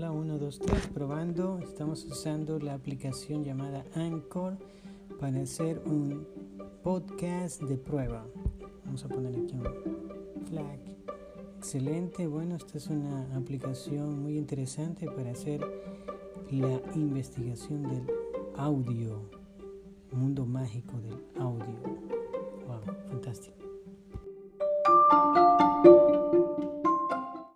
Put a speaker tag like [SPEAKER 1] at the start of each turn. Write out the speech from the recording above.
[SPEAKER 1] dos, tres, probando. Estamos usando la aplicación llamada Anchor para hacer un podcast de prueba. Vamos a poner aquí un flag. Excelente, bueno, esta es una aplicación muy interesante para hacer la investigación del audio, mundo mágico del audio. Wow, fantástico.